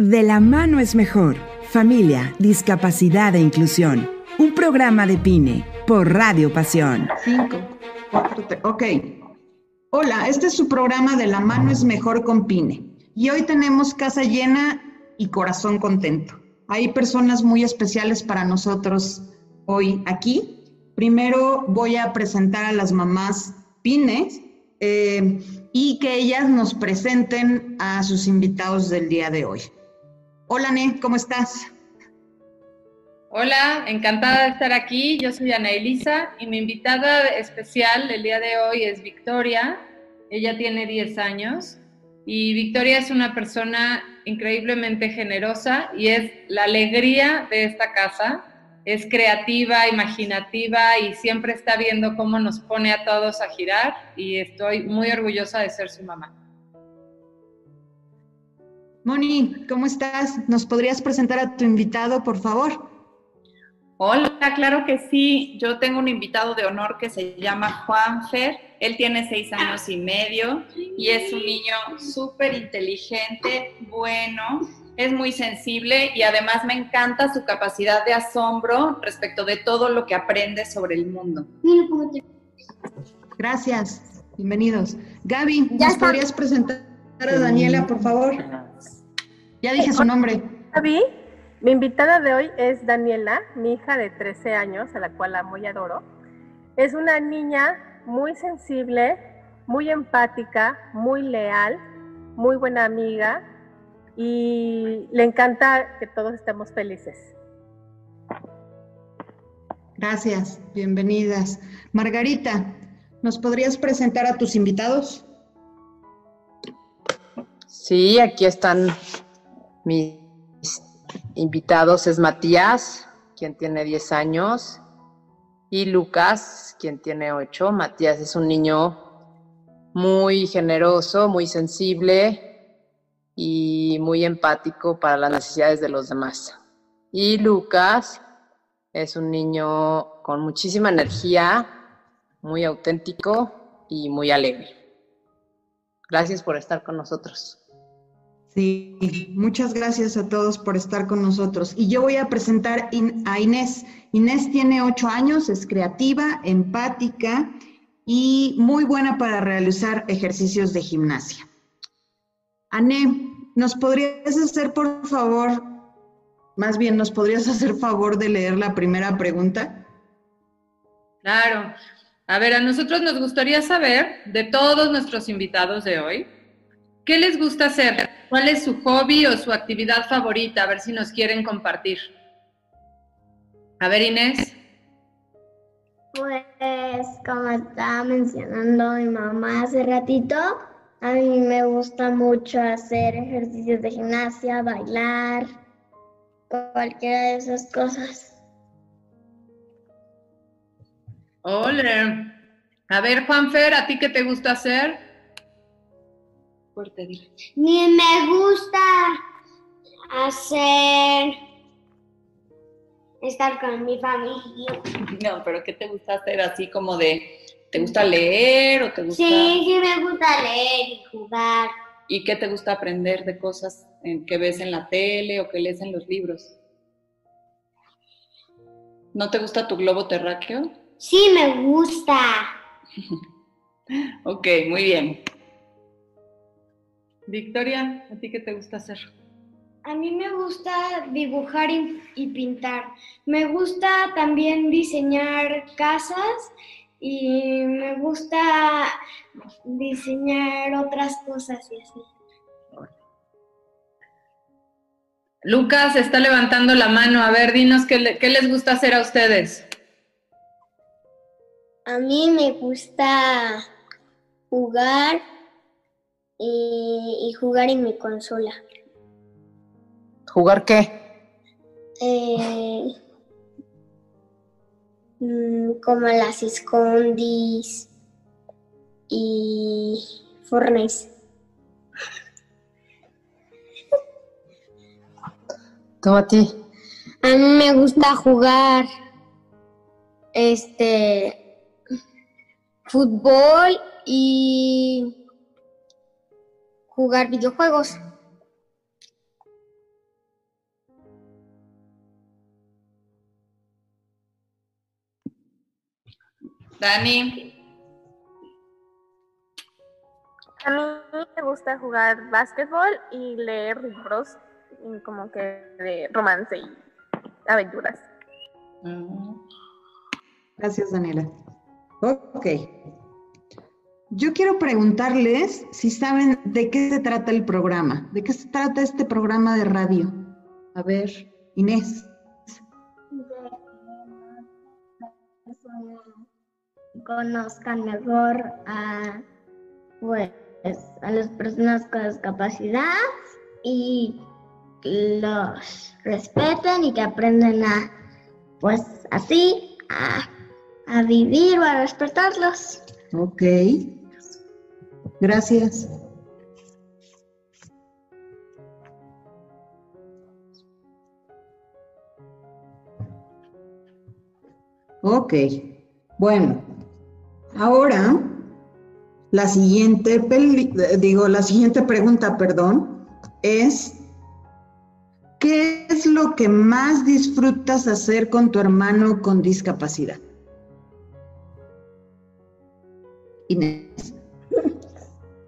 De la mano es mejor. Familia, discapacidad e inclusión. Un programa de PINE por Radio Pasión. Cinco, ok. Hola, este es su programa De la mano es mejor con PINE. Y hoy tenemos casa llena y corazón contento. Hay personas muy especiales para nosotros hoy aquí. Primero voy a presentar a las mamás PINES eh, y que ellas nos presenten a sus invitados del día de hoy. Hola, Ne, ¿cómo estás? Hola, encantada de estar aquí. Yo soy Ana Elisa y mi invitada especial el día de hoy es Victoria. Ella tiene 10 años y Victoria es una persona increíblemente generosa y es la alegría de esta casa. Es creativa, imaginativa y siempre está viendo cómo nos pone a todos a girar y estoy muy orgullosa de ser su mamá. Moni, ¿cómo estás? ¿Nos podrías presentar a tu invitado, por favor? Hola, claro que sí. Yo tengo un invitado de honor que se llama Juan Fer. Él tiene seis años y medio y es un niño súper inteligente, bueno, es muy sensible y además me encanta su capacidad de asombro respecto de todo lo que aprende sobre el mundo. Gracias, bienvenidos. Gaby, ¿nos podrías presentar a Daniela, por favor? Ya dije su nombre. Mi invitada de hoy es Daniela, mi hija de 13 años, a la cual amo y adoro. Es una niña muy sensible, muy empática, muy leal, muy buena amiga y le encanta que todos estemos felices. Gracias, bienvenidas. Margarita, ¿nos podrías presentar a tus invitados? Sí, aquí están mis invitados. Es Matías, quien tiene 10 años, y Lucas, quien tiene 8. Matías es un niño muy generoso, muy sensible y muy empático para las necesidades de los demás. Y Lucas es un niño con muchísima energía, muy auténtico y muy alegre. Gracias por estar con nosotros. Sí, muchas gracias a todos por estar con nosotros. Y yo voy a presentar a Inés. Inés tiene ocho años, es creativa, empática y muy buena para realizar ejercicios de gimnasia. Ané, ¿nos podrías hacer por favor, más bien, ¿nos podrías hacer favor de leer la primera pregunta? Claro. A ver, a nosotros nos gustaría saber de todos nuestros invitados de hoy, ¿qué les gusta hacer? ¿Cuál es su hobby o su actividad favorita? A ver si nos quieren compartir. A ver, Inés. Pues como estaba mencionando mi mamá hace ratito, a mí me gusta mucho hacer ejercicios de gimnasia, bailar, cualquiera de esas cosas. Hola. A ver, Juanfer, ¿a ti qué te gusta hacer? Ni me gusta hacer estar con mi familia. No, pero ¿qué te gusta hacer así como de, ¿te gusta leer o te gusta? Sí, sí me gusta leer y jugar. ¿Y qué te gusta aprender de cosas que ves en la tele o que lees en los libros? ¿No te gusta tu globo terráqueo? Sí, me gusta. ok, muy bien. Victoria, ¿a ti qué te gusta hacer? A mí me gusta dibujar y, pintar. Me gusta también diseñar casas y me gusta diseñar otras cosas y así. Lucas está levantando la mano. A ver, dinos qué, qué les gusta hacer a ustedes. A mí me gusta jugar y, jugar en mi consola. ¿Jugar qué? Eh, mm, como las escondis y Fortnite. ¿Tú a ti? A mí me gusta jugar este fútbol y jugar videojuegos. Dani. A mí me gusta jugar básquetbol y leer libros como que de romance y aventuras. Mm. Gracias, Daniela. Ok, yo quiero preguntarles si saben de qué se trata el programa, de qué se trata este programa de radio. A ver, Inés. conozcan mejor a, pues, a las personas con discapacidad y los respeten y que aprendan a, pues así, a, a vivir o a respetarlos. Ok. Gracias. Ok. Bueno, ahora la siguiente peli- digo, la siguiente pregunta, perdón, es ¿qué es lo que más disfrutas hacer con tu hermano con discapacidad? Inés.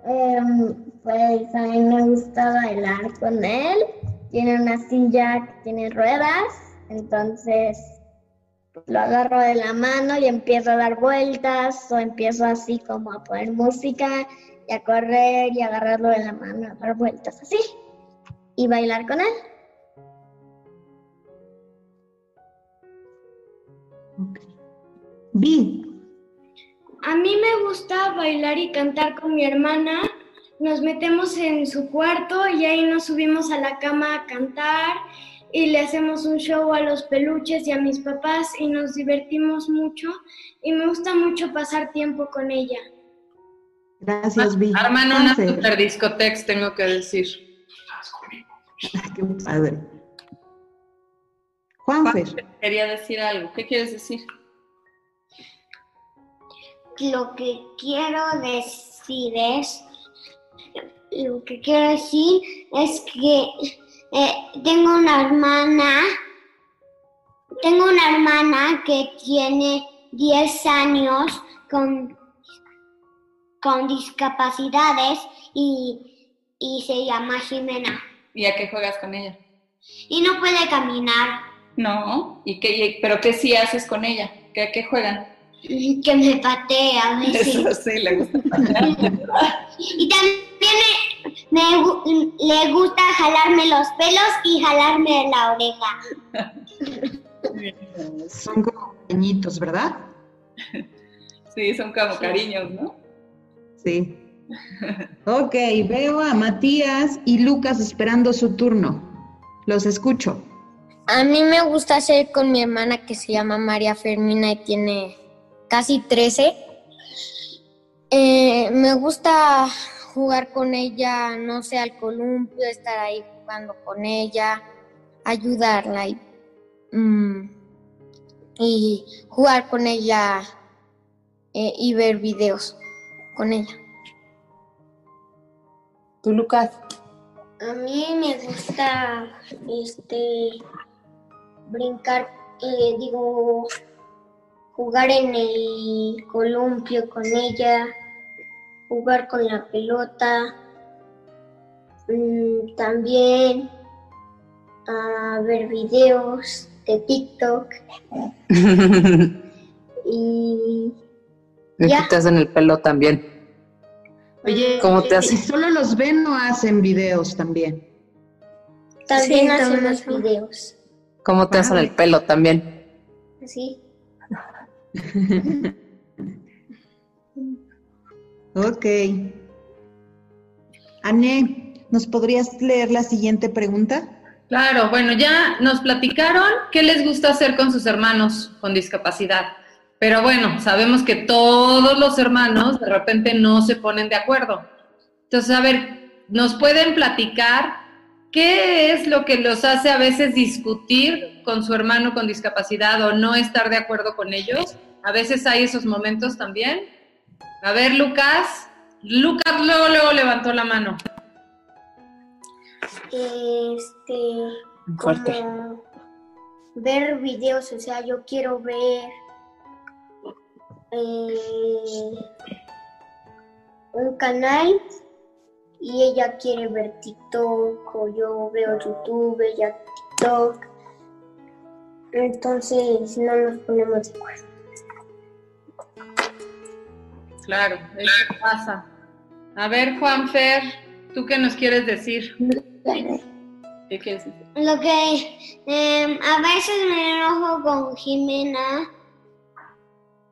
Em, pues a mí me gusta bailar con él. Tiene una silla que tiene ruedas, entonces pues, lo agarro de la mano y empiezo a dar vueltas o empiezo así como a poner música y a correr y agarrarlo de la mano, a dar vueltas así y bailar con él. Vi. A mí me gusta bailar y cantar con mi hermana. Nos metemos en su cuarto y ahí nos subimos a la cama a cantar y le hacemos un show a los peluches y a mis papás y nos divertimos mucho y me gusta mucho pasar tiempo con ella. Gracias, Vi. Arman una Juanfer. super discotex, tengo que decir. Qué padre. Juanfer. Quería decir algo. ¿Qué quieres decir? Lo que quiero decir es, lo que quiero decir es que eh, tengo una hermana, tengo una hermana que tiene 10 años con, con discapacidades y, y se llama Jimena. ¿Y a qué juegas con ella? Y no puede caminar, No. ¿Y qué, ¿Pero qué sí haces con ella? ¿Qué, a qué juegan? Que me patea a veces. Eso sí, le gusta. Y también me, le gusta jalarme los pelos y jalarme la oreja. Son como pequeñitos, ¿verdad? Sí, son como cariños, ¿no? Sí. Ok, veo a Matías y Lucas esperando su turno. Los escucho. A mí me gusta hacer con mi hermana que se llama María Fermina y tiene casi 13. Eh, me gusta jugar con ella, no sé, al columpio, estar ahí jugando con ella, ayudarla y, mm, y jugar con ella eh, y ver videos con ella. ¿Tú, Lucas? A mí me gusta este brincar, eh, digo, jugar en el columpio con ella, jugar con la pelota, mm, también a ver videos de TikTok y ¿Y Ya. te hacen el pelo también? Oye, ¿Cómo te si hace? solo los ven o hacen videos también. también Sí, hacemos hacemos. videos. ¿Cómo te hacen el pelo también? Así. Ok. Ané, ¿nos podrías leer la siguiente pregunta? Claro, bueno, ya nos platicaron qué les gusta hacer con sus hermanos con discapacidad. Pero bueno, sabemos que todos los hermanos de repente no se ponen de acuerdo. Entonces, a ver, ¿nos pueden platicar qué es lo que los hace a veces discutir con su hermano con discapacidad o no estar de acuerdo con ellos? A veces hay esos momentos también. A ver, Lucas. Lucas luego, luego levantó la mano. Este, Fuerte. como ver videos, o sea, yo quiero ver eh, un canal y ella quiere ver TikTok o yo veo YouTube, ella TikTok. Entonces no nos ponemos de acuerdo. Claro, eso pasa. A ver, Juanfer, ¿tú qué nos quieres decir? ¿Qué quieres decir? Lo que em, a veces me enojo con Jimena.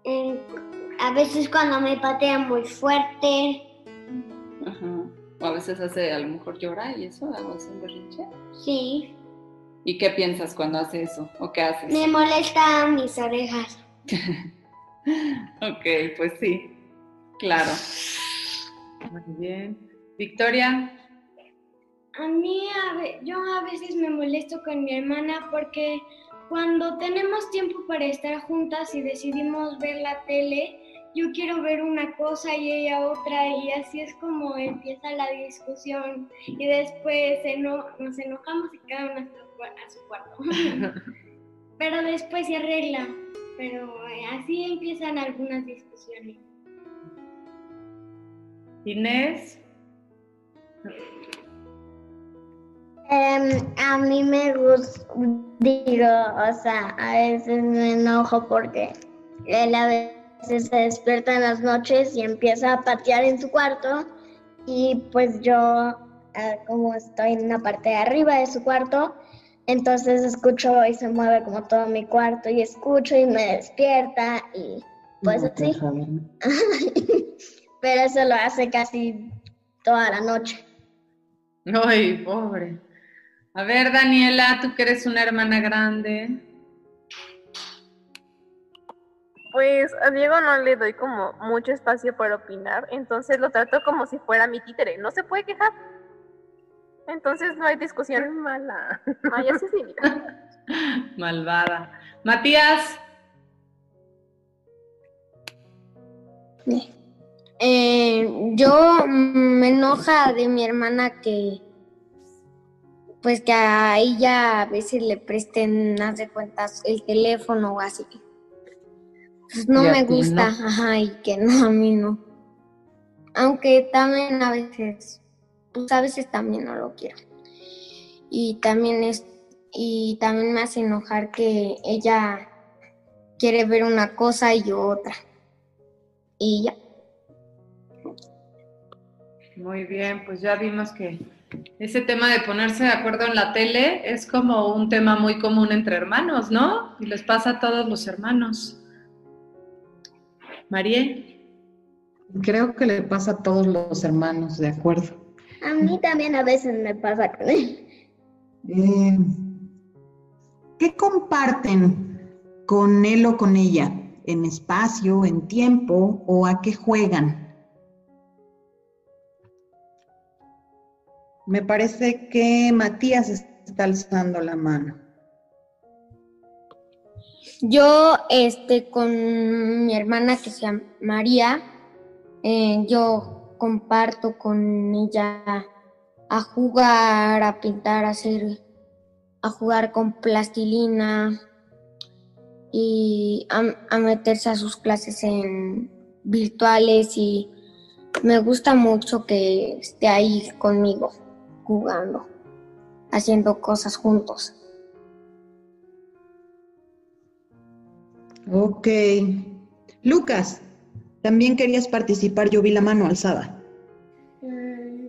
em, a veces cuando me patea muy fuerte. Ajá. O a veces hace, a lo mejor llora y eso, hago así un berrinche. Sí. ¿Y qué piensas cuando hace eso? ¿O qué haces? Me molesta mis orejas. Ok, pues sí, claro. Muy bien. Victoria, A mí, a ve- yo a veces me molesto con mi hermana porque cuando tenemos tiempo para estar juntas y decidimos ver la tele, yo quiero ver una cosa y ella otra y así es como empieza la discusión y después eno- nos enojamos y cada fue a su cuarto. pero después se arregla, pero eh, así empiezan algunas discusiones. Inés, Em, a mí me gusta, digo, o sea, a veces me enojo porque él a veces se despierta en las noches y empieza a patear en su cuarto y pues yo, eh, como estoy en una parte de arriba de su cuarto, entonces escucho y se mueve como todo mi cuarto y escucho y me despierta y pues así. Pero eso lo hace casi toda la noche. ay, pobre. A ver, Daniela, tú que eres una hermana grande. Pues a Diego no le doy como mucho espacio para opinar, entonces lo trato como si fuera mi títere. No se puede quejar. Entonces no hay discusión. mala. Ay, así es mi vida. Malvada. Matías, Eh, yo mm, me enoja de mi hermana que, pues que a ella a veces le presten, haz de cuentas, el teléfono o así. Pues no me gusta, no. ajá, y que no, a mí no. Aunque también a veces, pues a veces también no lo quiero. Y también es, y también me hace enojar que ella quiere ver una cosa y yo otra. Y ya. muy bien, pues ya vimos que ese tema de ponerse de acuerdo en la tele es como un tema muy común entre hermanos, ¿no? Y les pasa a todos los hermanos. María, Creo que le pasa a todos los hermanos, de acuerdo. A mí también a veces me pasa con él. Eh, ¿Qué comparten con él o con ella? ¿En espacio, en tiempo o a qué juegan? Me parece que Matías está alzando la mano. Yo, este, con mi hermana que se llama María, eh, yo comparto con ella a jugar, a pintar, a hacer, a jugar con plastilina y a, a meterse a sus clases en virtuales y me gusta mucho que esté ahí conmigo jugando, haciendo cosas juntos. Ok. Lucas, también querías participar, yo vi la mano alzada. Mm,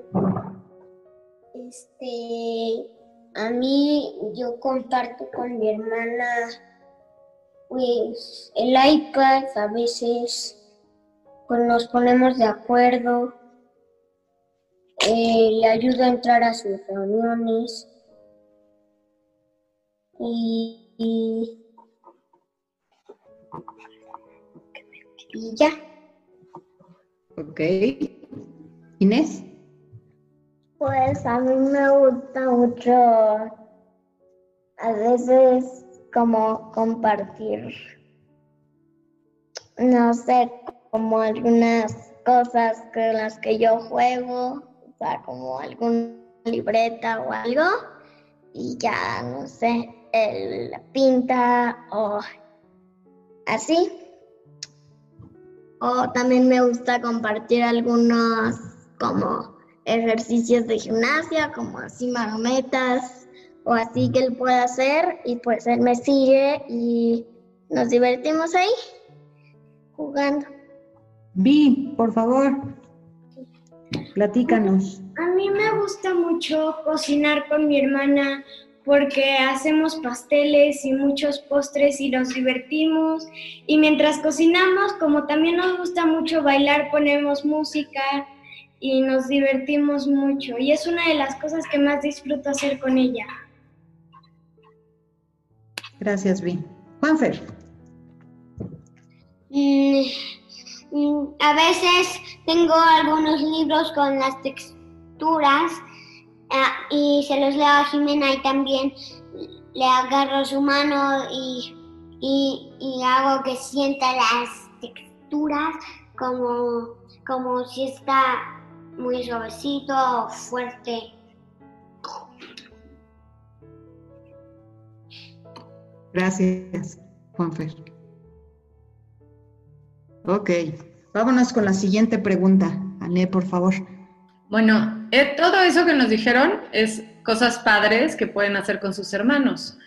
Este, a mí yo comparto con mi hermana pues el iPad a veces pues nos ponemos de acuerdo, eh, le ayudo a entrar a sus reuniones y, y, y ya. Ok. Inés. Pues a mí me gusta mucho a veces como compartir, no sé, como algunas cosas con las que yo juego, o sea, como alguna libreta o algo, y ya, no sé, él pinta o así. O también me gusta compartir algunos como ejercicios de gimnasia, como así marometas o así que él puede hacer y pues él me sigue y nos divertimos ahí jugando. Vi, por favor, platícanos. A mí me gusta mucho cocinar con mi hermana porque hacemos pasteles y muchos postres y nos divertimos. Y mientras cocinamos, como también nos gusta mucho bailar, ponemos música y nos divertimos mucho. Y es una de las cosas que más disfruto hacer con ella. Gracias, Vi. Juanfer. Mm, mm, a veces tengo algunos libros con las texturas y se los leo a Jimena y también le agarro su mano y, y, y hago que sienta las texturas como, como si está muy suavecito o fuerte. Gracias, Juanfer. Ok, vámonos con la siguiente pregunta. Ané, por favor. Bueno, eh, todo eso que nos dijeron es cosas padres que pueden hacer con sus hermanos,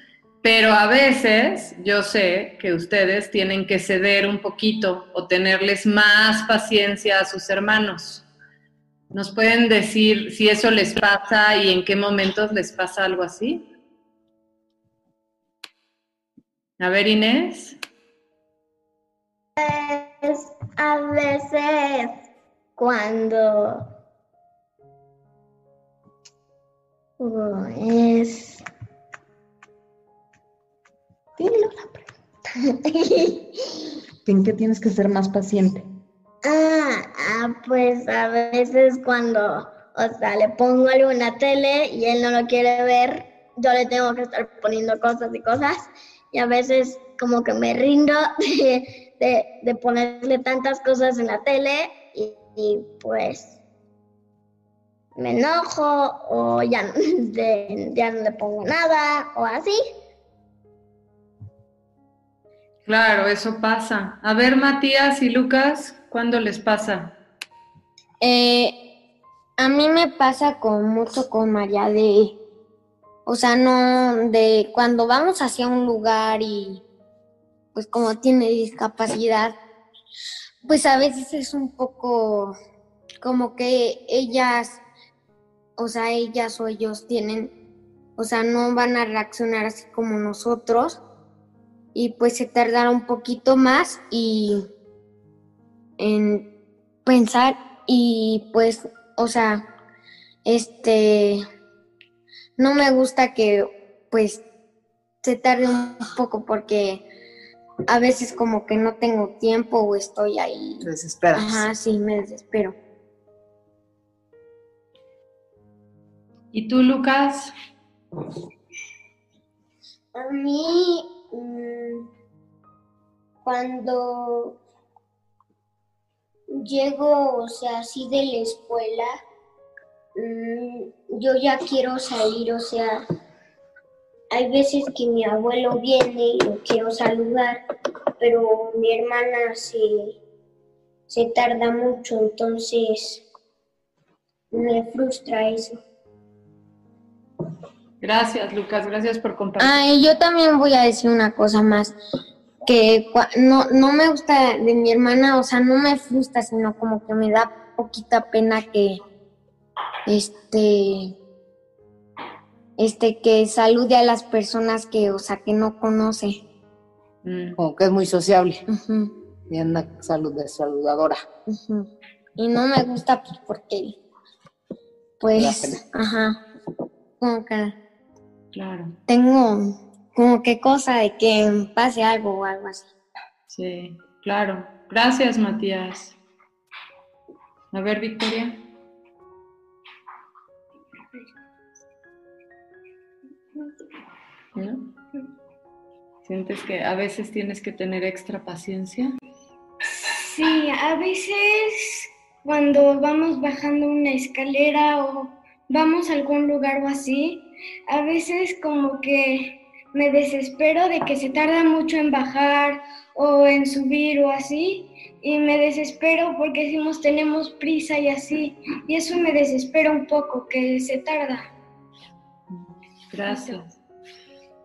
pero a veces yo sé que ustedes tienen que ceder un poquito o tenerles más paciencia a sus hermanos. ¿Nos pueden decir si eso les pasa y en qué momentos les pasa algo así? A ver, Inés. Es a veces cuando uh, es Dilo la pregunta. ¿En qué tienes que ser más paciente? Ah, ah, pues a veces cuando, o sea, le pongo algo en la tele y él no lo quiere ver, yo le tengo que estar poniendo cosas y cosas y a veces como que me rindo de, de, de ponerle tantas cosas en la tele y, y, pues me enojo o ya, no- de- ya no le pongo nada o así. Claro, eso pasa. A ver, Matías y Lucas, ¿cuándo les pasa? Eh, a mí me pasa con mucho con María de, o sea, no, de cuando vamos hacia un lugar y pues como tiene discapacidad, pues a veces es un poco como que ellas, o sea, ellas o ellos tienen, o sea, no van a reaccionar así como nosotros y pues se tardará un poquito más y en pensar y pues, o sea, este, no me gusta que pues se tarde un poco porque a veces como que no tengo tiempo o estoy ahí. Te desesperas. Ajá, sí, me desespero. ¿Y tú, Lucas? A mí, mm, cuando llego, o sea, así de la escuela, mm, yo ya quiero salir, o sea, hay veces que mi abuelo viene y lo quiero saludar, pero mi hermana se, se tarda mucho, entonces me frustra eso. Gracias, Lucas, gracias por compartir. Ah, y yo también voy a decir una cosa más, que no, no me gusta de mi hermana, o sea, no me frustra, sino como que me da poquita pena que, este, este, que salude a las personas que, o sea, que no conoce. Mm, Como que es muy sociable. Ujú, Y anda salud de saludadora. Y no me gusta pues porque, pues, ajá, como que claro, tengo como que cosa de que pase algo o algo así. sí, claro. Gracias, Matías. A ver, Victoria. ¿No? ¿Sientes que a veces tienes que tener extra paciencia? Sí, a veces cuando vamos bajando una escalera o vamos a algún lugar o así, a veces como que me desespero de que se tarda mucho en bajar o en subir o así y me desespero porque decimos tenemos prisa y así, y eso me desespera un poco, que se tarda. Gracias.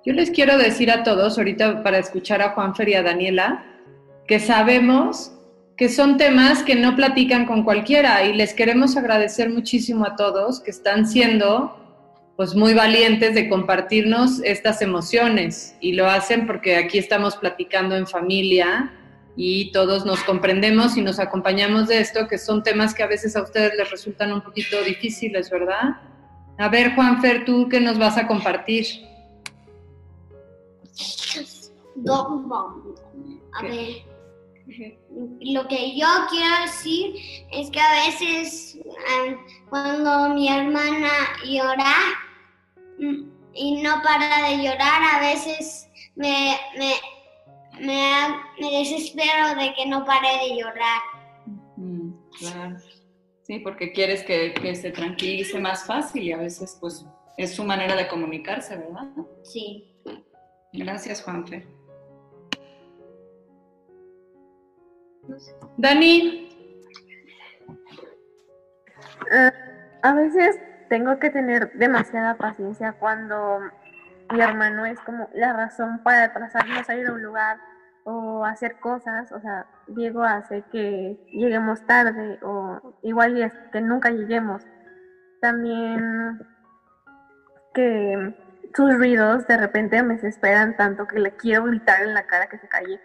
Yo les quiero decir a todos, ahorita para escuchar a Juanfer y a Daniela, que sabemos que son temas que no platican con cualquiera y les queremos agradecer muchísimo a todos que están siendo pues muy valientes de compartirnos estas emociones y lo hacen porque aquí estamos platicando en familia y todos nos comprendemos y nos acompañamos de esto, que son temas que a veces a ustedes les resultan un poquito difíciles, ¿verdad? A ver, Juanfer, ¿tú qué nos vas a compartir? A ver, lo que yo quiero decir es que a veces cuando mi hermana llora y no para de llorar, a veces me, me me, me desespero de que no pare de llorar. claro. Sí, porque quieres que, que, se tranquilice más fácil y a veces pues es su manera de comunicarse, ¿verdad? Sí. Gracias, Juanfe. Dani. Uh, a veces tengo que tener demasiada paciencia cuando mi hermano es como la razón para atrasarnos a ir a un lugar o hacer cosas, o sea, Diego hace que lleguemos tarde o igual que nunca lleguemos. También que sus ruidos de repente me desesperan tanto que le quiero gritar en la cara que se calle,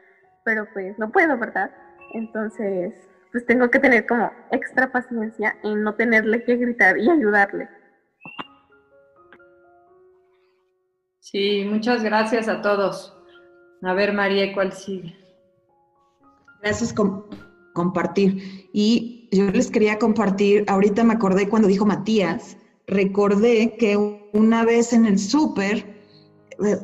pero pues no puedo, ¿verdad? Entonces, pues tengo que tener como extra paciencia en no tenerle que gritar y ayudarle. Sí, muchas gracias a todos. A ver, María, ¿cuál sigue? Gracias por compartir. Y yo les quería compartir, ahorita me acordé cuando dijo Matías, recordé que una vez en el súper,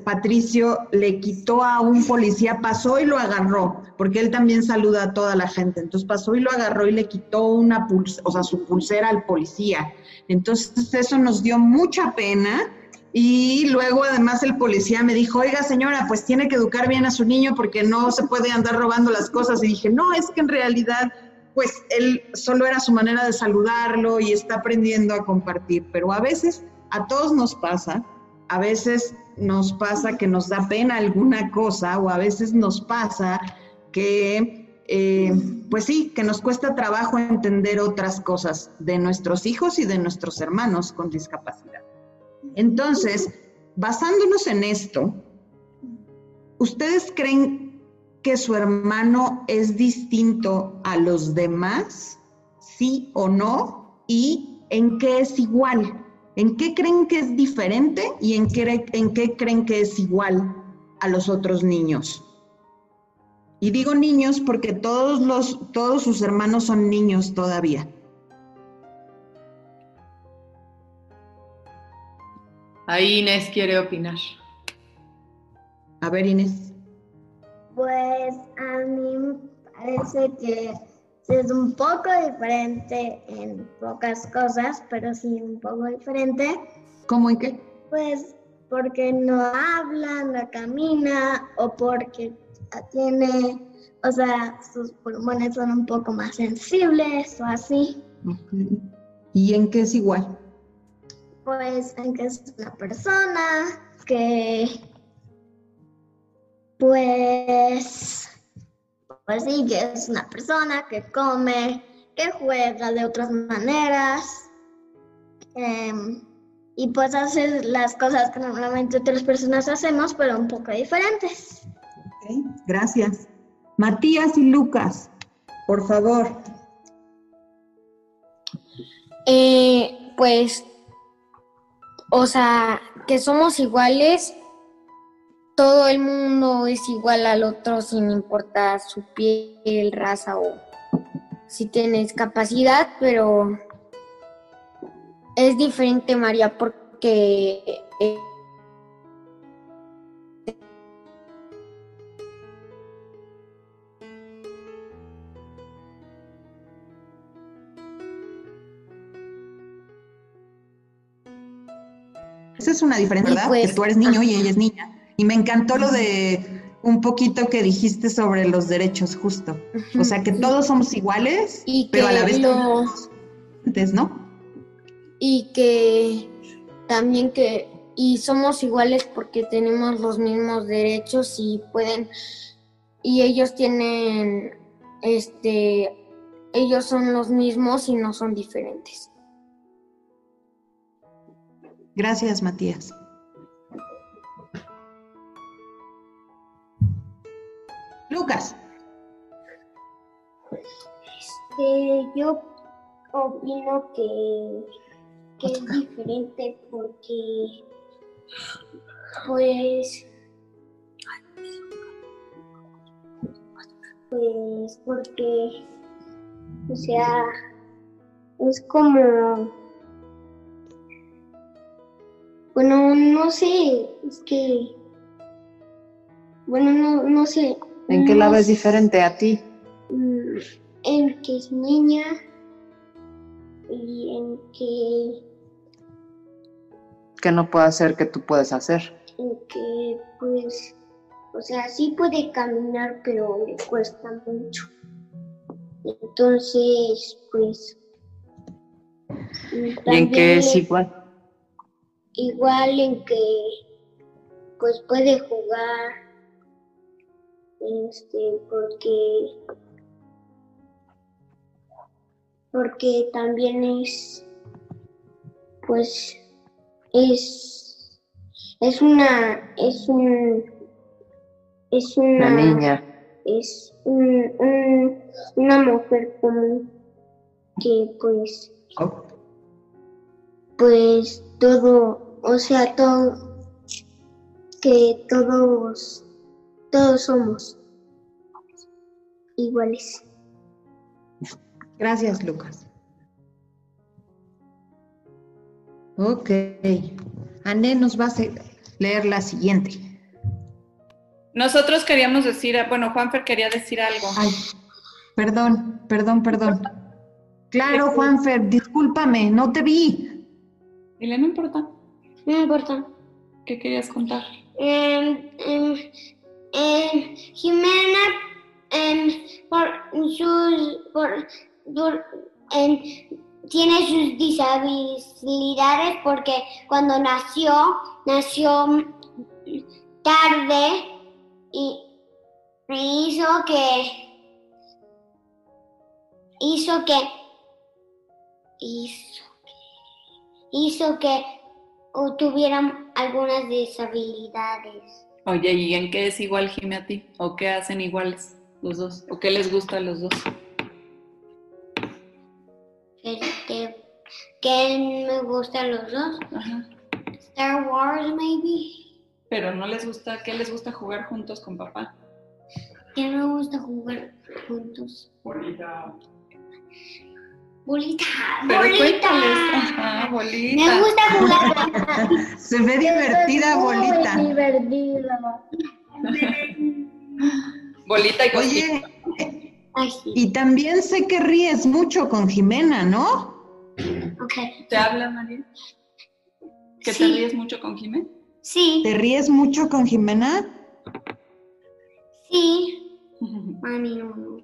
Patricio le quitó a un policía, pasó y lo agarró, porque él también saluda a toda la gente. Entonces pasó y lo agarró y le quitó una pulsera, o sea, su pulsera al policía. Entonces eso nos dio mucha pena y luego además el policía me dijo, oiga señora, pues tiene que educar bien a su niño porque no se puede andar robando las cosas. Y dije, no, es que en realidad, pues él solo era su manera de saludarlo y está aprendiendo a compartir. Pero a veces a todos nos pasa, a veces nos pasa que nos da pena alguna cosa o a veces nos pasa que, eh, pues sí, que nos cuesta trabajo entender otras cosas de nuestros hijos y de nuestros hermanos con discapacidad. Entonces, basándonos en esto, ¿ustedes creen que su hermano es distinto a los demás? ¿Sí o no? ¿Y en qué es igual? ¿En qué creen que es diferente y en qué, en qué creen que es igual a los otros niños? Y digo niños porque todos, los, todos sus hermanos son niños todavía. Ahí Inés quiere opinar. A ver, Inés. Pues a mí me parece que es un poco diferente en pocas cosas, pero sí un poco diferente. ¿Cómo y qué? Pues porque no habla, no camina o porque tiene, o sea, sus pulmones son un poco más sensibles o así. ¿Y en qué es igual? pues en que es una persona que pues pues sí que es una persona que come que juega de otras maneras em, y pues hace las cosas que normalmente otras personas hacemos pero un poco diferentes. Gracias. Matías y Lucas por favor. Eh, pues o sea, que somos iguales, todo el mundo es igual al otro sin importar su piel, raza o si tienes capacidad, pero es diferente María porque Esa es una diferencia, ¿verdad? Que tú eres niño y ella es niña. Y me encantó lo de un poquito que dijiste sobre los derechos justo. O sea, que todos somos iguales, Y pero a la vez lo- diferentes, ¿no? y que también que y somos iguales porque tenemos los mismos derechos y pueden y ellos tienen este ellos son los mismos y no son diferentes. Gracias, Matías. Lucas, Este, yo opino que, que es diferente porque, pues, pues, porque, o sea, es como, bueno, no sé, es que, bueno, no, no sé. ¿En qué la ves diferente a ti? Mm, en que es niña y en que, Que no puedo hacer que tú puedes hacer. en que pues, o sea, sí puede caminar, pero le cuesta mucho. Entonces, pues... ¿Y en qué es igual? Igual en que, pues puede jugar, este, porque porque también es pues es es una es un es una, Una niña. es un- un- una mujer común que pues pues todo o sea todo que todos todos somos iguales gracias, Lucas. Ok. Ané nos va a leer la siguiente. Nosotros queríamos decir, bueno, Juanfer quería decir algo. Ay, perdón, perdón, perdón. Claro, Juanfer, discúlpame, no te vi. Dile, no importa. no importa ¿Qué querías contar? Em, em, em, Jimena tiene sus disabilidades porque cuando nació nació tarde y hizo que hizo que hizo que hizo que o tuvieran algunas deshabilidades. Oye, ¿y en qué es igual Jime a ti? ¿O qué hacen iguales los dos? ¿O qué les gusta a los dos? Este, que me gustan los dos. Ajá. Star Wars, maybe. Pero no les gusta, ¿qué les gusta jugar juntos con papá? Que me gusta jugar juntos. Bolita. Pero bolita. cuéntales. Ajá, bolita. Me gusta jugar. Se ve divertida, bolita. divertida. Bolita y. Oye, y también sé que ríes mucho con Jimena, ¿no? Ok. ¿Te habla, María? ¿Que Sí. te ríes mucho con Jime? Sí, ¿Te ríes mucho con Jimena? sí. Mami, no, no.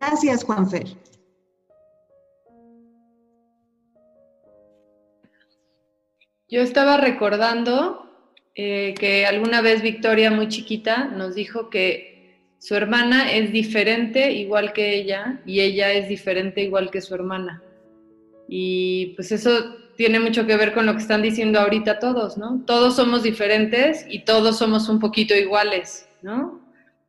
Gracias, Juanfer. Yo estaba recordando eh, que alguna vez Victoria, muy chiquita, nos dijo que su hermana es diferente igual que ella y ella es diferente igual que su hermana. Y pues eso tiene mucho que ver con lo que están diciendo ahorita todos, ¿no? Todos somos diferentes y todos somos un poquito iguales, ¿no?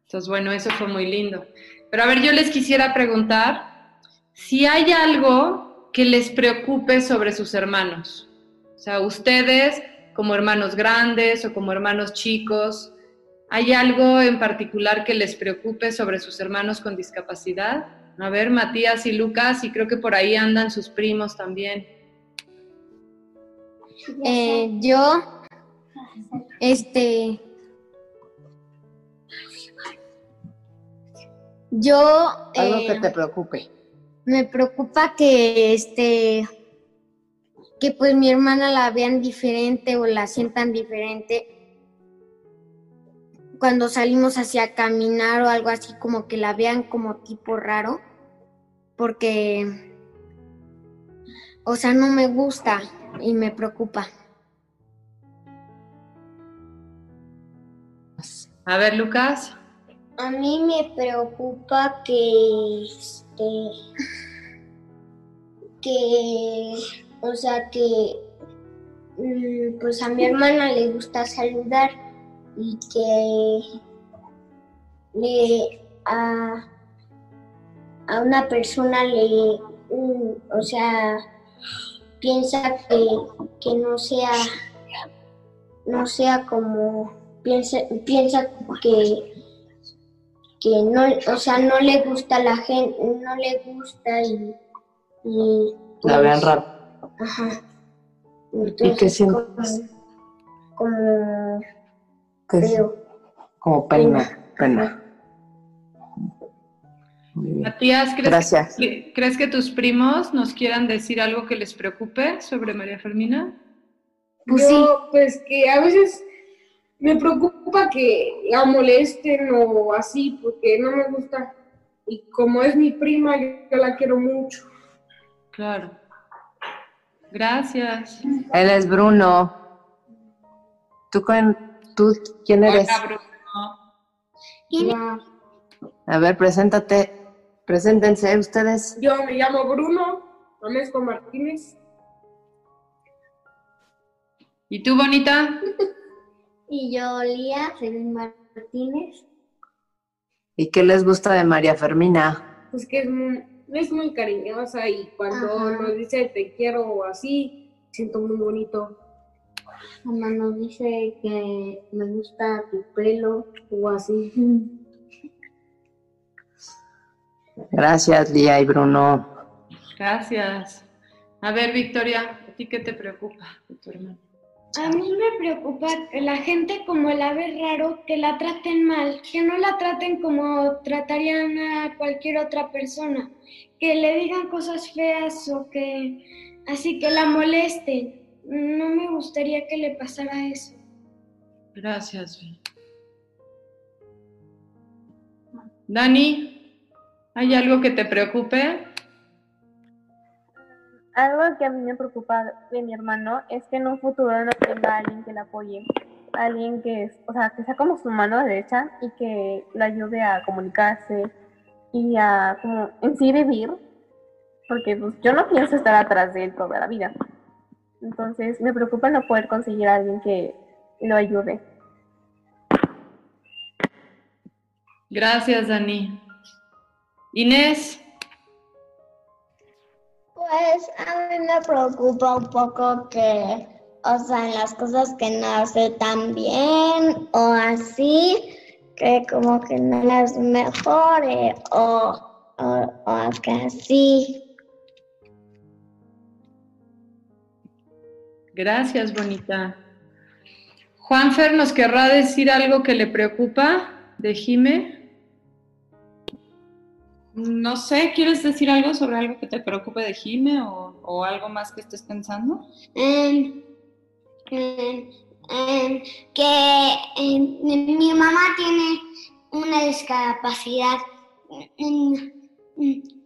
Entonces, bueno, eso fue muy lindo. Pero a ver, yo les quisiera preguntar si hay algo que les preocupe sobre sus hermanos. O sea, ustedes como hermanos grandes o como hermanos chicos, ¿hay algo en particular que les preocupe sobre sus hermanos con discapacidad? A ver, Matías y Lucas, y creo que por ahí andan sus primos también. Eh, yo, este, yo Algo eh, que te preocupe. me preocupa que, este, que pues mi hermana la vean diferente o la sientan diferente cuando salimos hacia caminar o algo así, como que la vean como tipo raro, porque, o sea, no me gusta y me preocupa. A ver, Lucas. A mí me preocupa que, este, que, o sea, que, mm, pues a mi hermana le gusta saludar y que le, a, a una persona le, mm, o sea, piensa que, que no sea, no sea como, piensa, piensa que que no, o sea, no le gusta a la gente, no le gusta y... y la vean pues, raro. Ajá. ¿Y qué sientes? Como... ¿Qué feo. Como pena, pena. Matías, ¿crees, Gracias. Que, ¿crees que tus primos nos quieran decir algo que les preocupe sobre María Fermina? Pues Yo, pues que a veces me preocupa que la molesten o así, porque no me gusta. Y como es mi prima, yo la quiero mucho. Claro. Gracias. Él es Bruno. ¿Tú, con, tú quién eres? Hola, Bruno. A ver, preséntate. Preséntense ustedes. Yo me llamo Bruno Amesco Martínez. ¿Y tú, bonita? Y yo, Lía Fermín Martínez. ¿Y qué les gusta de María Fermina? Pues que es muy, es muy cariñosa y cuando Ajá. nos dice te quiero o así, siento muy bonito. Mamá nos dice que me gusta tu pelo o así. Gracias, Lía y Bruno. Gracias. A ver, Victoria, ¿a ti qué te preocupa de tu hermano? A mí me preocupa la gente como la ve raro, que la traten mal, que no la traten como tratarían a cualquier otra persona, que le digan cosas feas o que así que la molesten. No me gustaría que le pasara eso. Gracias. Dani, ¿hay algo que te preocupe? Algo que a mí me preocupa de mi hermano es que en un futuro no tenga alguien que le apoye, alguien que, es, o sea, que sea como su mano derecha y que le ayude a comunicarse y a como en sí vivir, porque pues yo no pienso estar atrás de él toda la vida. Entonces me preocupa no poder conseguir a alguien que lo ayude. Gracias, Dani. Inés, Pues a mí me preocupa un poco que, o sea, en las cosas que no hace tan bien o así, que como que no las mejore o, o, o que así. gracias, bonita. Juanfer, ¿nos querrá decir algo que le preocupa de Jime? No sé, ¿quieres decir algo sobre algo que te preocupe de Jime o, o algo más que estés pensando? Em, em, em, que em, mi mamá tiene una discapacidad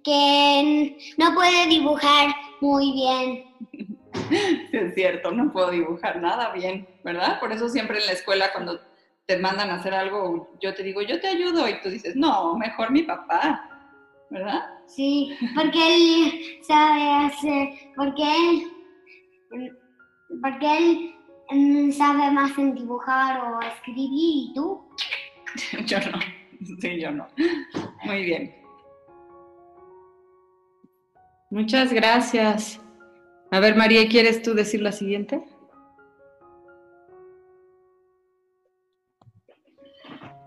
que no puede dibujar muy bien. Sí, es cierto, no puedo dibujar nada bien, ¿verdad? Por eso siempre en la escuela cuando te mandan a hacer algo, yo te digo, yo te ayudo y tú dices, no, mejor mi papá, ¿verdad? Sí, porque él sabe hacer, porque él, porque él em, sabe más en dibujar o escribir y tú. Yo no, sí, yo no. Muy bien. Muchas gracias. A ver, María, ¿quieres tú decir la siguiente?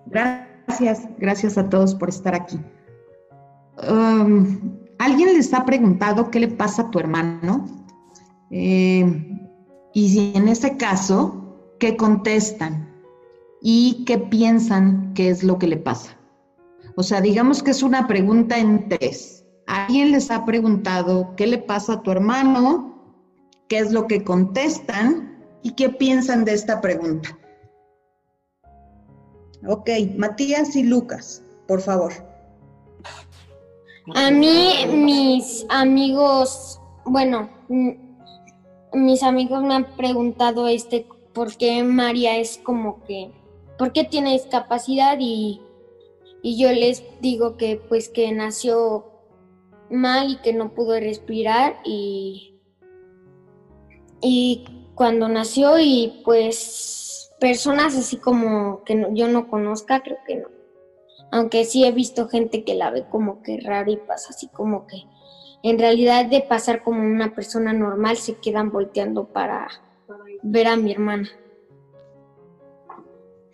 Gracias, gracias a todos por estar aquí. ¿Alguien les ha preguntado qué le pasa a tu hermano? Eh, y si en ese caso, ¿qué contestan? ¿Y qué piensan que es lo que le pasa? O sea, digamos que es una pregunta en tres. ¿Alguien les ha preguntado qué le pasa a tu hermano? ¿Qué es lo que contestan? ¿Y qué piensan de esta pregunta? Ok, Matías y Lucas, por favor. A mí, mis amigos, bueno, mis amigos me han preguntado este, ¿por qué María es como que, ¿por qué tiene discapacidad? Y, y yo les digo que pues que nació mal y que no pudo respirar y, y cuando nació y pues personas así como que yo no conozca, creo que no. Aunque sí he visto gente que la ve como que raro y pasa así como que en realidad de pasar como una persona normal se quedan volteando para ver a mi hermana.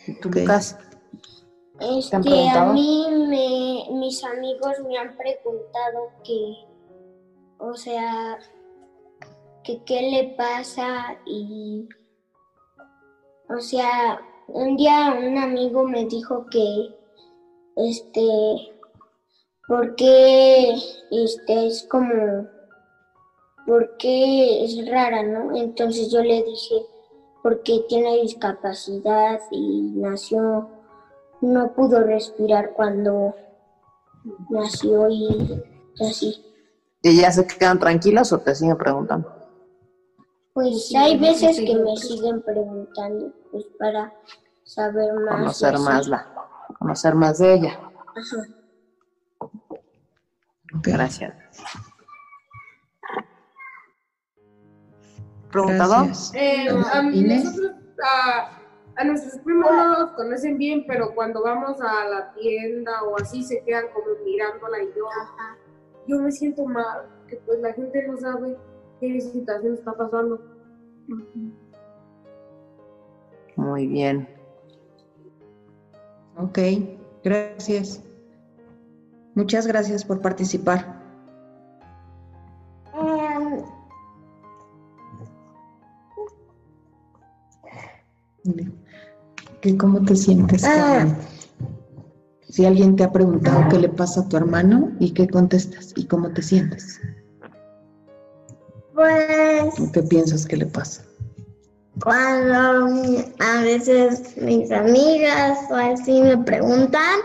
¿Y tú, Lucas? Este, a mí me, mis amigos me han preguntado que, o sea, que qué le pasa y, o sea, un día un amigo me dijo que, este, porque, este, es como, porque es rara, ¿no? Entonces yo le dije, porque tiene discapacidad y nació no pudo respirar cuando nació y así. ¿Y ya se quedan tranquilas o te siguen preguntando? Pues hay veces que me siguen preguntando, pues para saber más. Conocer más la, conocer más de ella. Ajá. Gracias. ¿Preguntado? Eh, nosotros, a nuestros primos no los conocen bien, pero cuando vamos a la tienda o así se quedan como mirándola y yo, yo me siento mal, que pues la gente no sabe qué situación está pasando. Muy bien. Ok, gracias. Muchas gracias por participar. ¿Cómo te sientes? Ah. Si alguien te ha preguntado qué le pasa a tu hermano y qué contestas y cómo te sientes. Pues... ¿Qué piensas que le pasa? Cuando a veces mis amigas o así me preguntan,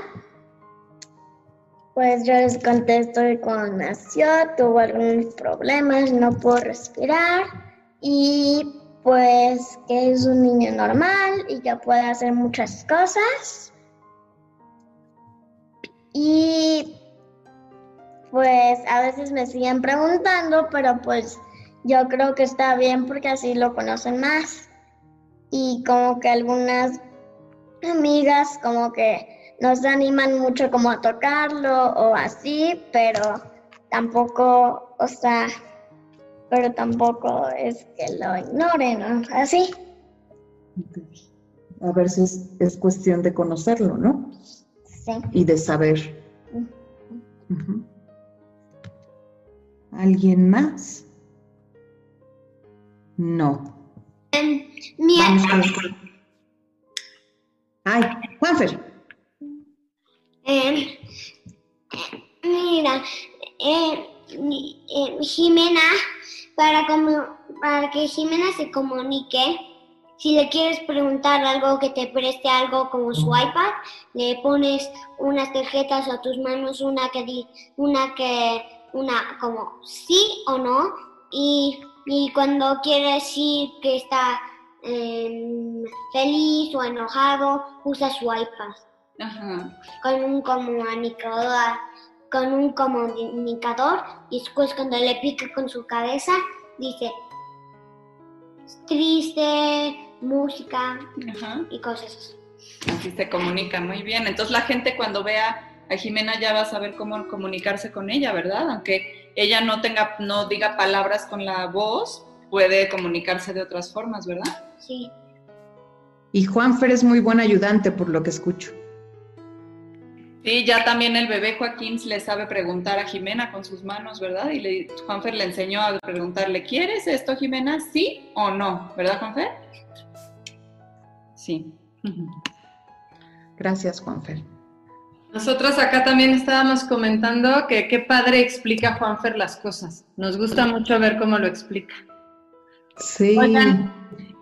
pues yo les contesto que cuando nació tuvo algunos problemas, no puedo respirar y pues que es un niño normal y que puede hacer muchas cosas. Y pues a veces me siguen preguntando, pero pues yo creo que está bien porque así lo conocen más. Y como que algunas amigas como que nos animan mucho como a tocarlo o así, pero tampoco, o sea, pero tampoco es que lo ignoren, ¿no? Así. A veces es cuestión de conocerlo, ¿no? Sí. Y de saber. ¿Alguien más? No. Mira. Ay, Juanfer. Eh, mira, eh, eh, Jimena para, como, para que Jimena se comunique, si le quieres preguntar algo que te preste algo como su iPad, le pones unas tarjetas a tus manos, una que di, una que, una como sí o no, y, y cuando quiere decir que está em, feliz o enojado, usa su iPad. Con un comunicador con un comunicador y después cuando le pica con su cabeza dice triste, música y cosas así. Así se comunica muy bien. Entonces la gente cuando vea a Jimena ya va a saber cómo comunicarse con ella, ¿verdad? Aunque ella no tenga, no diga palabras con la voz, puede comunicarse de otras formas, ¿verdad? Sí. Y Juanfer es muy buen ayudante por lo que escucho. Sí, ya también el bebé Joaquín le sabe preguntar a Jimena con sus manos, ¿verdad? Y le, Juanfer le enseñó a preguntarle, ¿quieres esto, Jimena? ¿Sí o no? ¿Verdad, Juanfer? Sí. Gracias, Juanfer. Nosotros acá también estábamos comentando que qué padre explica Juanfer las cosas. Nos gusta mucho ver cómo lo explica. Sí.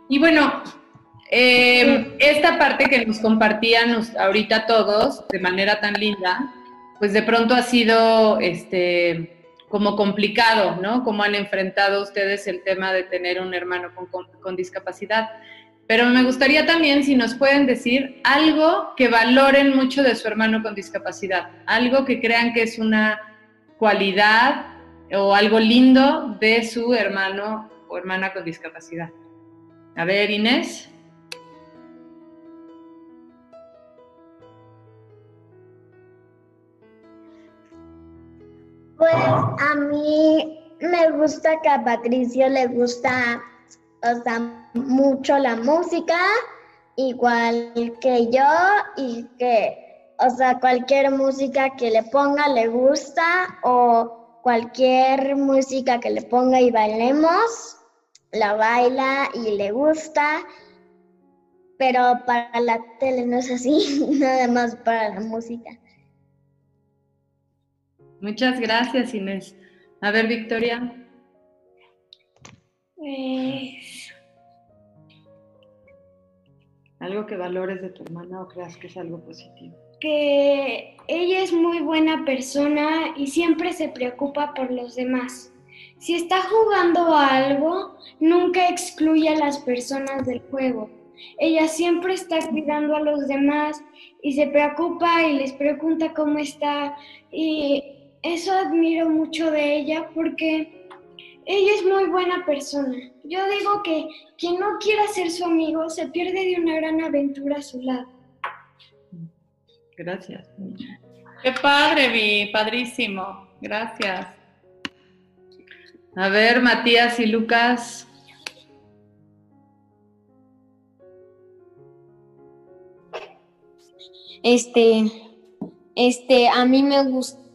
y bueno, Eh, esta parte que nos compartían ahorita todos de manera tan linda, pues de pronto ha sido este, como complicado, ¿no? Cómo han enfrentado ustedes el tema de tener un hermano con, discapacidad. Pero me gustaría también si nos pueden decir algo que valoren mucho de su hermano con discapacidad, algo que crean que es una cualidad o algo lindo de su hermano o hermana con discapacidad. A ver, Inés. Pues a mí me gusta que a Patricio le gusta, o sea, mucho la música, igual que yo, y que, o sea, cualquier música que le ponga le gusta, o cualquier música que le ponga y bailemos, la baila y le gusta, pero para la tele no es así, nada más para la música. Muchas gracias, Inés. A ver, Victoria. Pues, algo que valores de tu hermana o creas que es algo positivo. Que ella es muy buena persona y siempre se preocupa por los demás. Si está jugando a algo, nunca excluye a las personas del juego. Ella siempre está cuidando a los demás y se preocupa y les pregunta cómo está y eso admiro mucho de ella porque ella es muy buena persona. Yo digo que quien no quiera ser su amigo se pierde de una gran aventura a su lado. Gracias. Qué padre, Vi, padrísimo. Gracias. A ver, Matías y Lucas. Este, este, a mí me gusta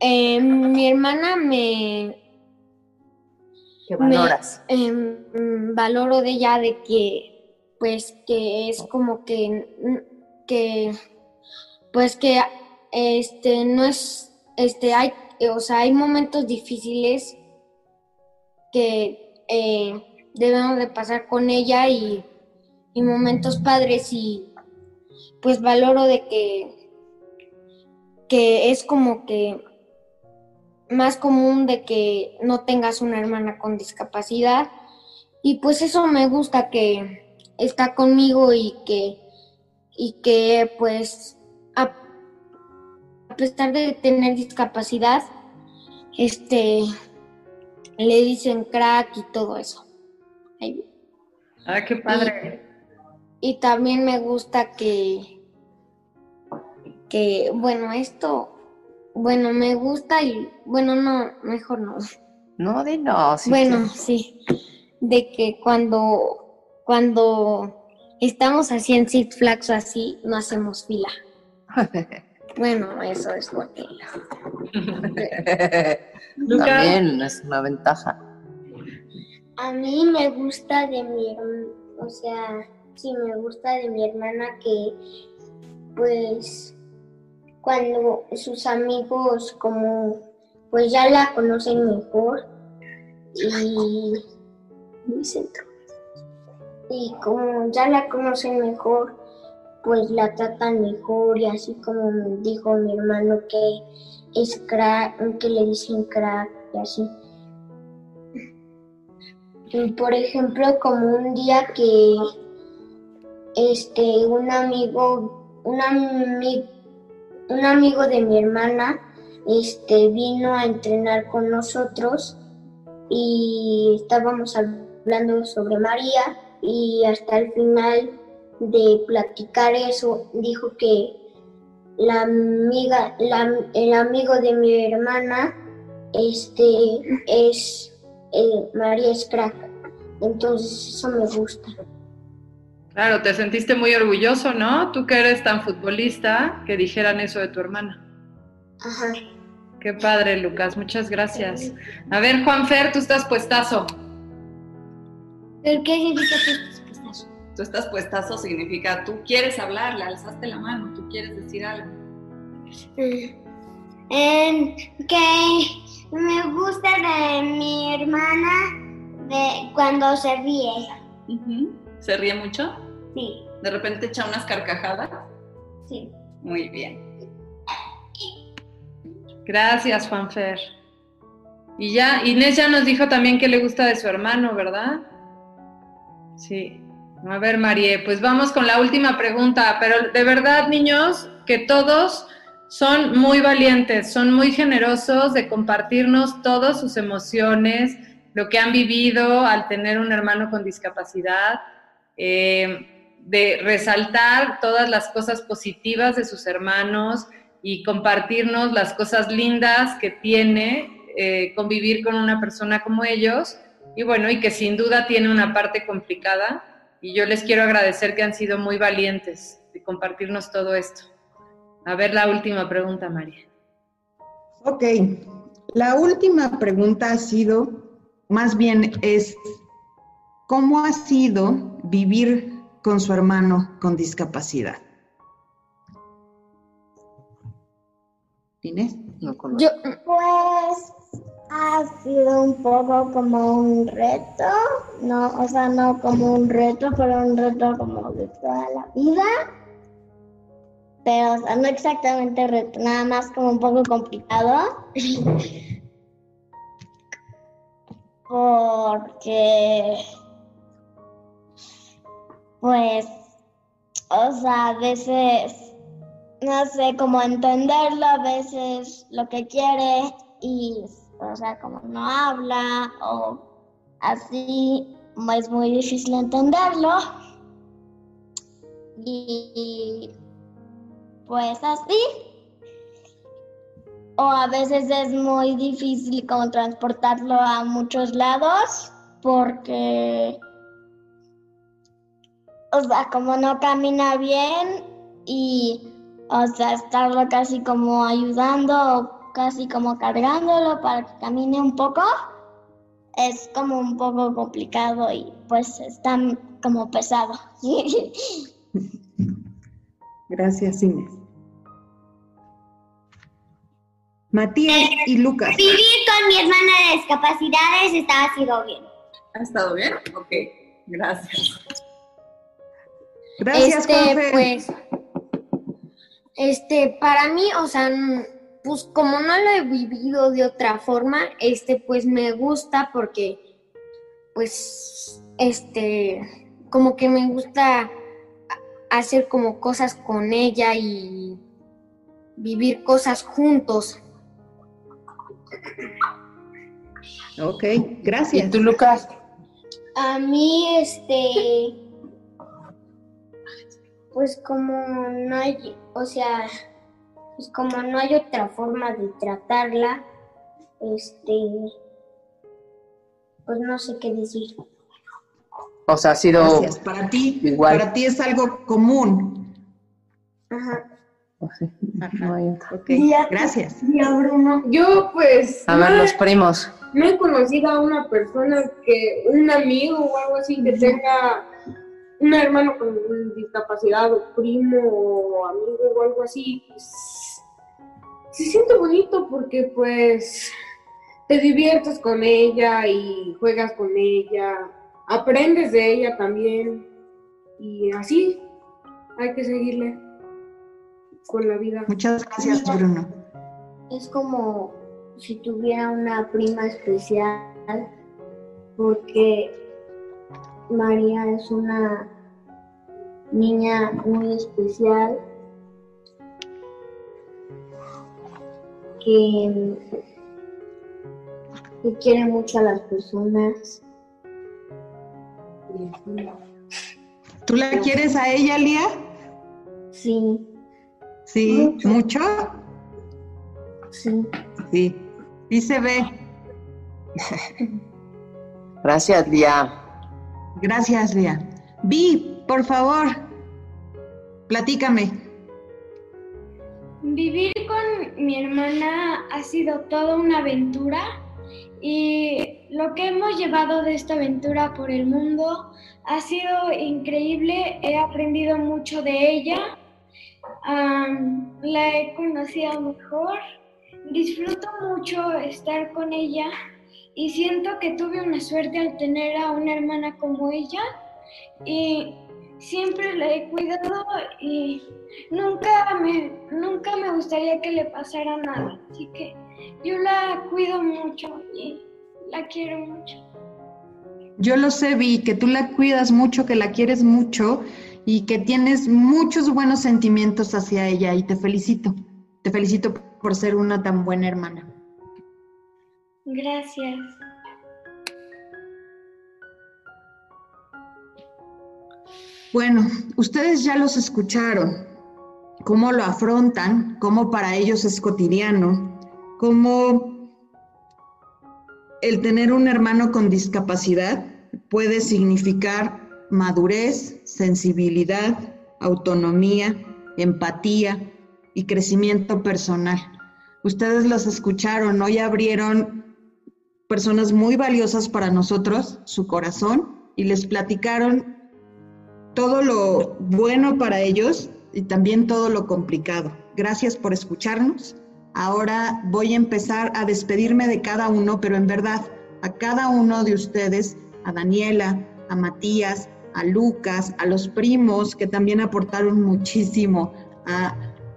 eh, mi hermana me... ¿Qué valoras? Em, valoro de ella de que, pues, que es como que, que, pues que, este, no es, este, hay, o sea, hay momentos difíciles que eh, debemos de pasar con ella y, y momentos padres y, pues, valoro de que, que es como que más común de que no tengas una hermana con discapacidad. Y pues eso me gusta que está conmigo y que, y que pues a, pesar de tener discapacidad, este, le dicen crack y todo eso. Ah, qué padre. Y, y también me gusta que, que, bueno, esto bueno, me gusta y bueno, no, mejor no. No, de no. bueno, sí. De que cuando, cuando estamos así en Six Flags así, no hacemos fila. bueno, eso es porque. También es una ventaja. A mí me gusta de mi o sea, sí me gusta de mi hermana que pues cuando sus amigos como pues ya la conocen mejor y y como ya la conocen mejor pues la tratan mejor y así como dijo mi hermano que es crack, que le dicen crack y así. por ejemplo, como un día que este un amigo, un amigo un amigo de mi hermana este, vino a entrenar con nosotros y estábamos hablando sobre María y hasta el final de platicar eso dijo que la amiga, el amigo de mi hermana este, es eh, María Scrack. Entonces eso me gusta. Claro, te sentiste muy orgulloso, ¿no? Tú que eres tan futbolista, que dijeran eso de tu hermana. Ajá. Qué padre, Lucas, muchas gracias. A ver, Juanfer, tú estás puestazo. ¿Pero qué significa tú estás puestazo? Tú estás puestazo significa tú quieres hablar, le alzaste la mano, tú quieres decir algo. Eh, que me gusta de mi hermana de cuando se ríe. ¿Se ríe mucho? Sí. ¿De repente echa unas carcajadas? Sí. Muy bien. Gracias, Juanfer. Y ya, Inés ya nos dijo también que le gusta de su hermano, ¿verdad? Sí. A ver, Marie, pues vamos con la última pregunta, pero de verdad, niños, que todos son muy valientes, son muy generosos de compartirnos todas sus emociones, lo que han vivido al tener un hermano con discapacidad, eh, de resaltar todas las cosas positivas de sus hermanos y compartirnos las cosas lindas que tiene eh, convivir con una persona como ellos y bueno, y que sin duda tiene una parte complicada y yo les quiero agradecer que han sido muy valientes de compartirnos todo esto. A ver la última pregunta, María. Ok, la última pregunta ha sido, más bien es, ¿cómo ha sido vivir con su hermano con discapacidad? Inés. Yo, pues ha sido un poco como un reto, no, o sea, no como un reto, pero un reto como de toda la vida. Pero, o sea, no exactamente reto, nada más como un poco complicado. Porque, pues, o sea, a veces, no sé cómo entenderlo, a veces lo que quiere y o sea, como no habla o así, es muy difícil entenderlo. Y pues así. O a veces es muy difícil como transportarlo a muchos lados porque, o sea, como no camina bien y, o sea, estarlo casi como ayudando casi como cargándolo para que camine un poco, es como un poco complicado y pues está como pesado. Gracias, Inés. Matías y Lucas. Vivir con mi hermana de discapacidades está sido bien. ¿Ha estado bien? Ok, gracias. Gracias, este, pues, este, para mí, o sea, pues como no lo he vivido de otra forma, este pues me gusta porque pues este como que me gusta hacer como cosas con ella y vivir cosas juntos. Ok, gracias. ¿Y tú, Lucas? A mí, este, pues como no hay, o sea, pues como no hay otra forma de tratarla, este, pues no sé qué decir. O sea, ha sido Gracias. Para ti, igual. para ti es algo común. Ajá. No hay otra. Ok, gracias. Tía Bruno, yo pues A ver, no, los primos. no he conocido a una persona que, un amigo o algo así, que tenga un hermano con discapacidad o primo o amigo o algo así. pues, se siente bonito porque pues te diviertes con ella y juegas con ella, aprendes de ella también y así hay que seguirle con la vida. Muchas gracias, Bruno. Es como si tuviera una prima especial, porque María es una niña muy especial que, que quiere mucho a las personas. ¿Tú la quieres a ella, Lía? Sí, Sí, mucho. sí. Sí, sí se ve. Gracias, Lía. Gracias, Lía. Vi, por favor, platícame. Vivir con mi hermana ha sido toda una aventura y lo que hemos llevado de esta aventura por el mundo ha sido increíble. He aprendido mucho de ella, la he conocido mejor, disfruto mucho estar con ella y siento que tuve una suerte al tener a una hermana como ella y siempre la he cuidado y nunca me, nunca me gustaría que le pasara nada. Así que yo la cuido mucho y la quiero mucho. Yo lo sé, Vi, que tú la cuidas mucho, que la quieres mucho y que tienes muchos buenos sentimientos hacia ella y te felicito. Te felicito por ser una tan buena hermana. Gracias. Bueno, ustedes ya los escucharon, cómo lo afrontan, cómo para ellos es cotidiano, cómo el tener un hermano con discapacidad puede significar madurez, sensibilidad, autonomía, empatía y crecimiento personal. Ustedes los escucharon, hoy abrieron personas muy valiosas para nosotros, su corazón, y les platicaron todo lo bueno para ellos y también todo lo complicado. Gracias por escucharnos. Ahora voy a empezar a despedirme de cada uno, pero en verdad, a cada uno de ustedes, a Daniela, a Matías, a Lucas, a los primos que también aportaron muchísimo, a,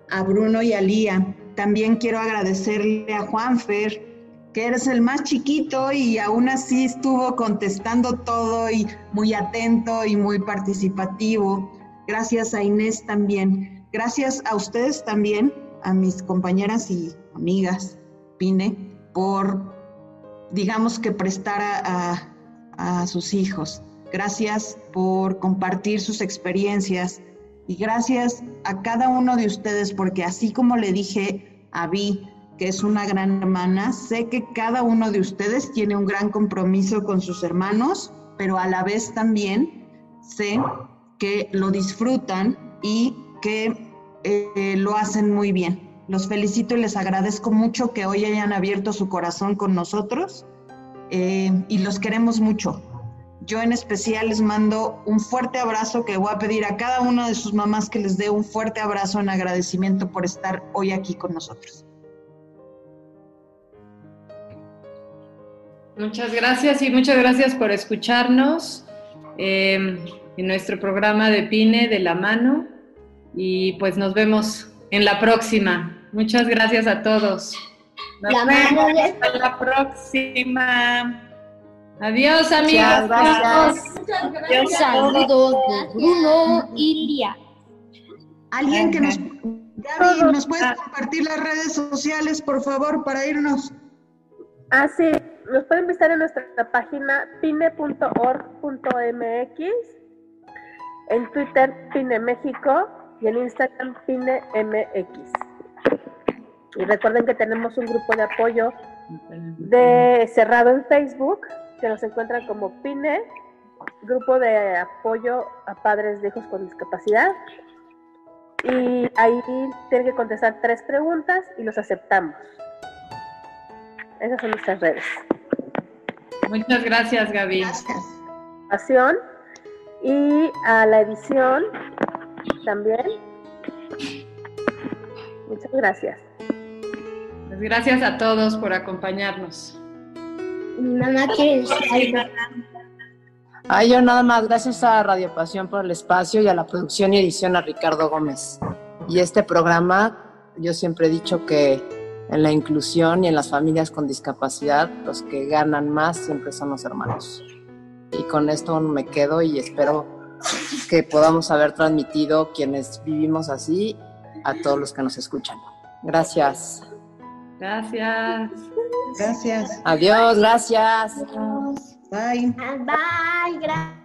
a Bruno y a Lía. También quiero agradecerle a Juanfer, que eres el más chiquito y aún así estuvo contestando todo y muy atento y muy participativo. Gracias a Inés también. Gracias a ustedes también, a mis compañeras y amigas, Pine, por, digamos que prestar a, a sus hijos. Gracias por compartir sus experiencias y gracias a cada uno de ustedes porque así como le dije a Vi, que es una gran hermana. Sé que cada uno de ustedes tiene un gran compromiso con sus hermanos, pero a la vez también sé que lo disfrutan y que eh, lo hacen muy bien. Los felicito y les agradezco mucho que hoy hayan abierto su corazón con nosotros eh, y los queremos mucho. Yo en especial les mando un fuerte abrazo que voy a pedir a cada una de sus mamás que les dé un fuerte abrazo en agradecimiento por estar hoy aquí con nosotros. Muchas gracias y muchas gracias por escucharnos eh, en nuestro programa de Pine de la mano y pues nos vemos en la próxima. Muchas gracias a todos. Nos La vemos mano de- hasta la próxima. Adiós amigos. Muchas gracias. Adiós. Saludos de Bruno y Lía. Alguien que nos, Gaby, ¿nos puedes compartir las redes sociales, por favor, para irnos? Ah, sí, nos pueden visitar en nuestra página pine.org.mx, en Twitter Pine México y en Instagram Pine MX. Y recuerden que tenemos un grupo de apoyo de cerrado en Facebook que nos encuentran como Pine, grupo de apoyo a padres de hijos con discapacidad. Y ahí tienen que contestar tres preguntas y los aceptamos. Esas son nuestras redes. Muchas gracias Gaby. Gracias. Pasión y a la edición también. Muchas gracias. Pues gracias a todos por acompañarnos. Mi mamá quiere decir algo. Ay, yo nada más, gracias a Radio Pasión por el espacio y a la producción y edición a Ricardo Gómez. Y este programa, yo siempre he dicho que en la inclusión y en las familias con discapacidad, los que ganan más siempre son los hermanos. Y con esto me quedo y espero que podamos haber transmitido quienes vivimos así a todos los que nos escuchan. Gracias. Gracias. Gracias. Adiós, gracias. Bye. Bye, gracias.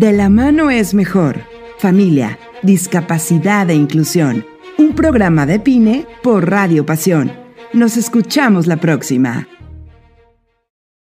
De la mano es mejor. Familia, discapacidad e inclusión. Un programa de Pine por Radio Pasión. Nos escuchamos la próxima.